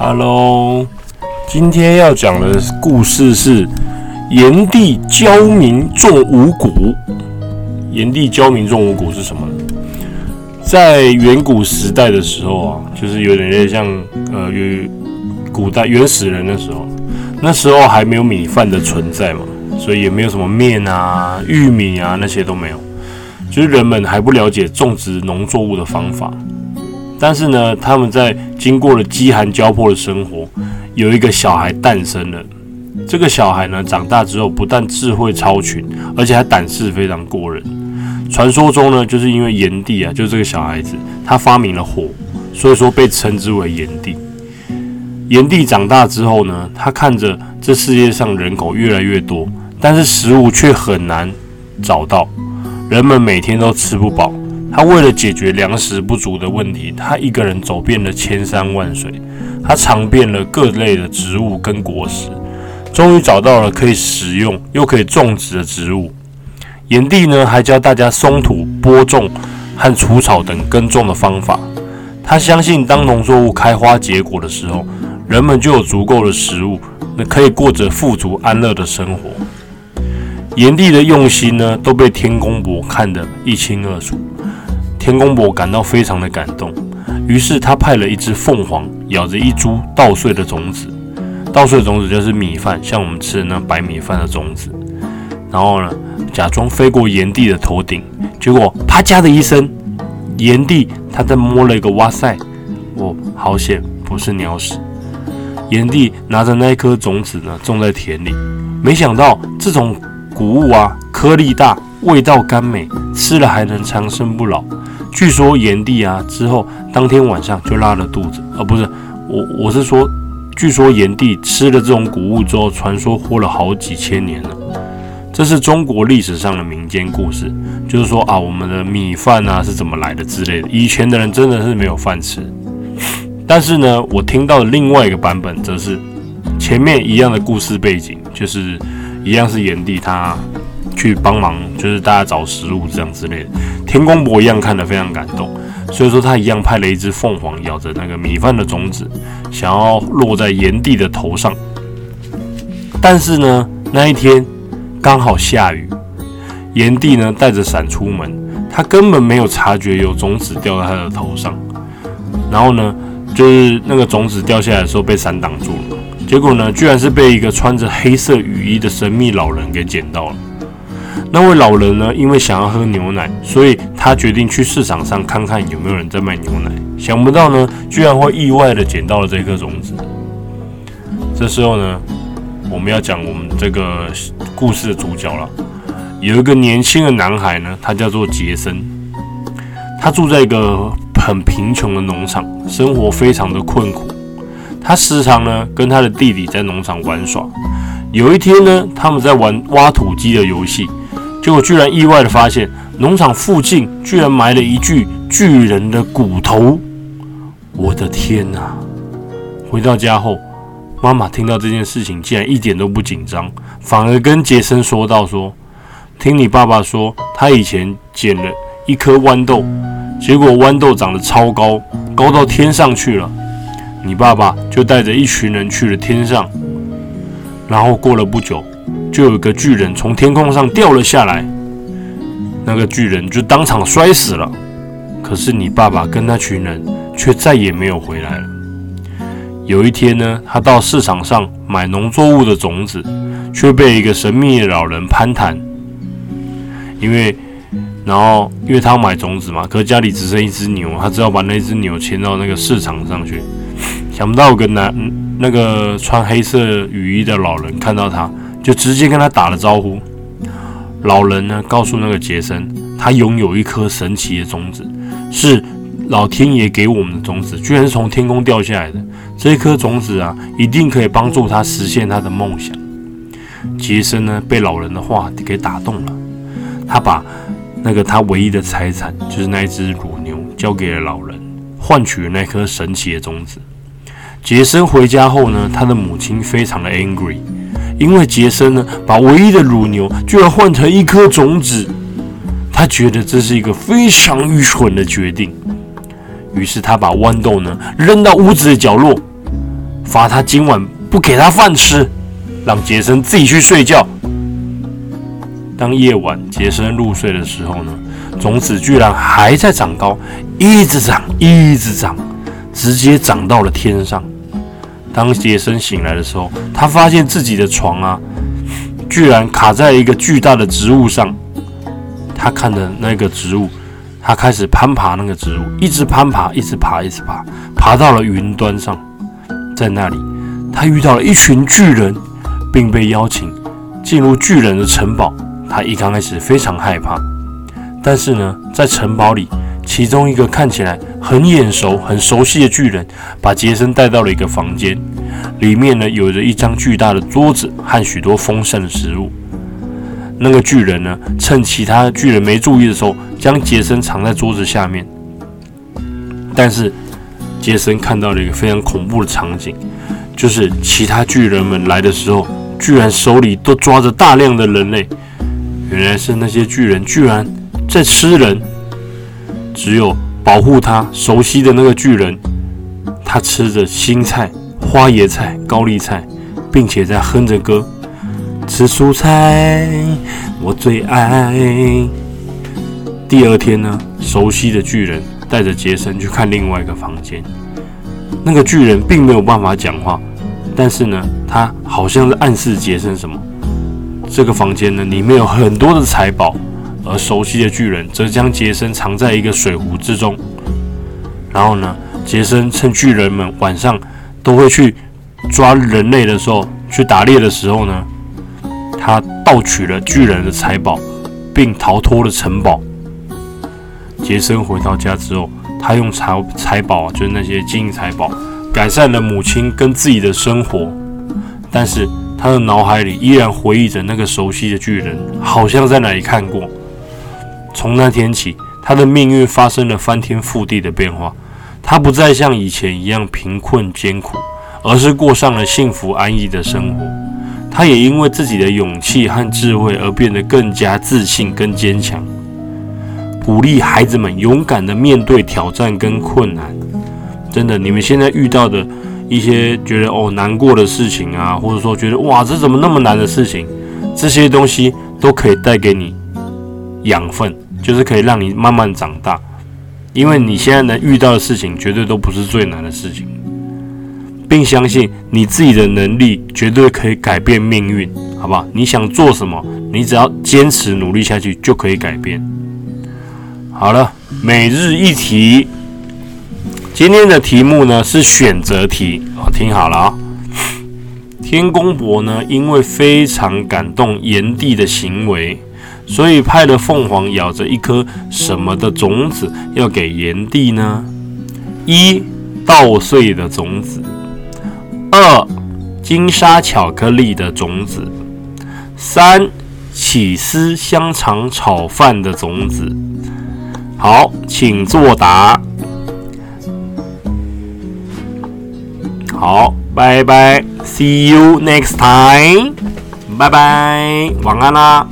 Hello，今天要讲的故事是炎帝教民种五谷。炎帝教民种五谷是什么？在远古时代的时候啊，就是有点像呃，与古代原始人的时候，那时候还没有米饭的存在嘛，所以也没有什么面啊、玉米啊那些都没有，就是人们还不了解种植农作物的方法。但是呢，他们在经过了饥寒交迫的生活，有一个小孩诞生了。这个小孩呢，长大之后不但智慧超群，而且还胆识非常过人。传说中呢，就是因为炎帝啊，就是这个小孩子，他发明了火，所以说被称之为炎帝。炎帝长大之后呢，他看着这世界上人口越来越多，但是食物却很难找到，人们每天都吃不饱。他为了解决粮食不足的问题，他一个人走遍了千山万水，他尝遍了各类的植物跟果实，终于找到了可以食用又可以种植的植物。炎帝呢，还教大家松土、播种和除草等耕种的方法。他相信，当农作物开花结果的时候，人们就有足够的食物，那可以过着富足安乐的生活。炎帝的用心呢，都被天公伯看得一清二楚。天公伯感到非常的感动，于是他派了一只凤凰咬着一株稻穗的种子，稻穗的种子就是米饭，像我们吃的那白米饭的种子。然后呢，假装飞过炎帝的头顶，结果啪嚓的一声，炎帝他在摸了一个哇塞，哦，好险，不是鸟屎。炎帝拿着那一颗种子呢，种在田里，没想到这种谷物啊，颗粒大，味道甘美，吃了还能长生不老。据说炎帝啊之后当天晚上就拉了肚子，而不是我我是说，据说炎帝吃了这种谷物之后，传说活了好几千年了。这是中国历史上的民间故事，就是说啊，我们的米饭啊是怎么来的之类的。以前的人真的是没有饭吃，但是呢，我听到的另外一个版本则是前面一样的故事背景，就是一样是炎帝他去帮忙，就是大家找食物这样之类的。天公伯一样看得非常感动，所以说他一样派了一只凤凰咬着那个米饭的种子，想要落在炎帝的头上。但是呢，那一天刚好下雨，炎帝呢带着伞出门，他根本没有察觉有种子掉在他的头上。然后呢，就是那个种子掉下来的时候被伞挡住了，结果呢，居然是被一个穿着黑色雨衣的神秘老人给捡到了。那位老人呢？因为想要喝牛奶，所以他决定去市场上看看有没有人在卖牛奶。想不到呢，居然会意外的捡到了这颗种子。这时候呢，我们要讲我们这个故事的主角了。有一个年轻的男孩呢，他叫做杰森，他住在一个很贫穷的农场，生活非常的困苦。他时常呢跟他的弟弟在农场玩耍。有一天呢，他们在玩挖土机的游戏。结果居然意外的发现，农场附近居然埋了一具巨人的骨头！我的天哪！回到家后，妈妈听到这件事情，竟然一点都不紧张，反而跟杰森说道：“说，听你爸爸说，他以前捡了一颗豌豆，结果豌豆长得超高，高到天上去了。你爸爸就带着一群人去了天上，然后过了不久。”就有一个巨人从天空上掉了下来，那个巨人就当场摔死了。可是你爸爸跟那群人却再也没有回来了。有一天呢，他到市场上买农作物的种子，却被一个神秘的老人攀谈。因为，然后因为他要买种子嘛，可是家里只剩一只牛，他只好把那只牛牵到那个市场上去。想不到有个男，那个穿黑色雨衣的老人看到他。就直接跟他打了招呼。老人呢，告诉那个杰森，他拥有一颗神奇的种子，是老天爷给我们的种子，居然是从天空掉下来的。这一颗种子啊，一定可以帮助他实现他的梦想。杰森呢，被老人的话给打动了，他把那个他唯一的财产，就是那一只乳牛，交给了老人，换取了那颗神奇的种子。杰森回家后呢，他的母亲非常的 angry。因为杰森呢，把唯一的乳牛居然换成一颗种子，他觉得这是一个非常愚蠢的决定。于是他把豌豆呢扔到屋子的角落，罚他今晚不给他饭吃，让杰森自己去睡觉。当夜晚杰森入睡的时候呢，种子居然还在长高，一直长，一直长，直接长到了天上。当杰森醒来的时候，他发现自己的床啊，居然卡在一个巨大的植物上。他看的那个植物，他开始攀爬那个植物，一直攀爬，一直爬，一直爬，爬到了云端上。在那里，他遇到了一群巨人，并被邀请进入巨人的城堡。他一刚开始非常害怕，但是呢，在城堡里。其中一个看起来很眼熟、很熟悉的巨人，把杰森带到了一个房间，里面呢有着一张巨大的桌子和许多丰盛的食物。那个巨人呢，趁其他巨人没注意的时候，将杰森藏在桌子下面。但是杰森看到了一个非常恐怖的场景，就是其他巨人们来的时候，居然手里都抓着大量的人类。原来是那些巨人居然在吃人。只有保护他熟悉的那个巨人，他吃着青菜、花椰菜、高丽菜，并且在哼着歌。吃蔬菜，我最爱。第二天呢，熟悉的巨人带着杰森去看另外一个房间。那个巨人并没有办法讲话，但是呢，他好像是暗示杰森什么。这个房间呢，里面有很多的财宝。而熟悉的巨人则将杰森藏在一个水壶之中。然后呢，杰森趁巨人们晚上都会去抓人类的时候，去打猎的时候呢，他盗取了巨人的财宝，并逃脱了城堡。杰森回到家之后，他用财财宝，就是那些金银财宝，改善了母亲跟自己的生活。但是他的脑海里依然回忆着那个熟悉的巨人，好像在哪里看过。从那天起，他的命运发生了翻天覆地的变化。他不再像以前一样贫困艰苦，而是过上了幸福安逸的生活。他也因为自己的勇气和智慧而变得更加自信跟坚强，鼓励孩子们勇敢的面对挑战跟困难。真的，你们现在遇到的一些觉得哦难过的事情啊，或者说觉得哇这怎么那么难的事情，这些东西都可以带给你养分。就是可以让你慢慢长大，因为你现在能遇到的事情绝对都不是最难的事情，并相信你自己的能力绝对可以改变命运，好不好？你想做什么，你只要坚持努力下去就可以改变。好了，每日一题，今天的题目呢是选择题，好，听好了啊。天公伯呢，因为非常感动炎帝的行为。所以派了凤凰咬着一颗什么的种子要给炎帝呢？一稻穗的种子，二金沙巧克力的种子，三起司香肠炒饭的种子。好，请作答。好，拜拜，See you next time。拜拜，晚安啦。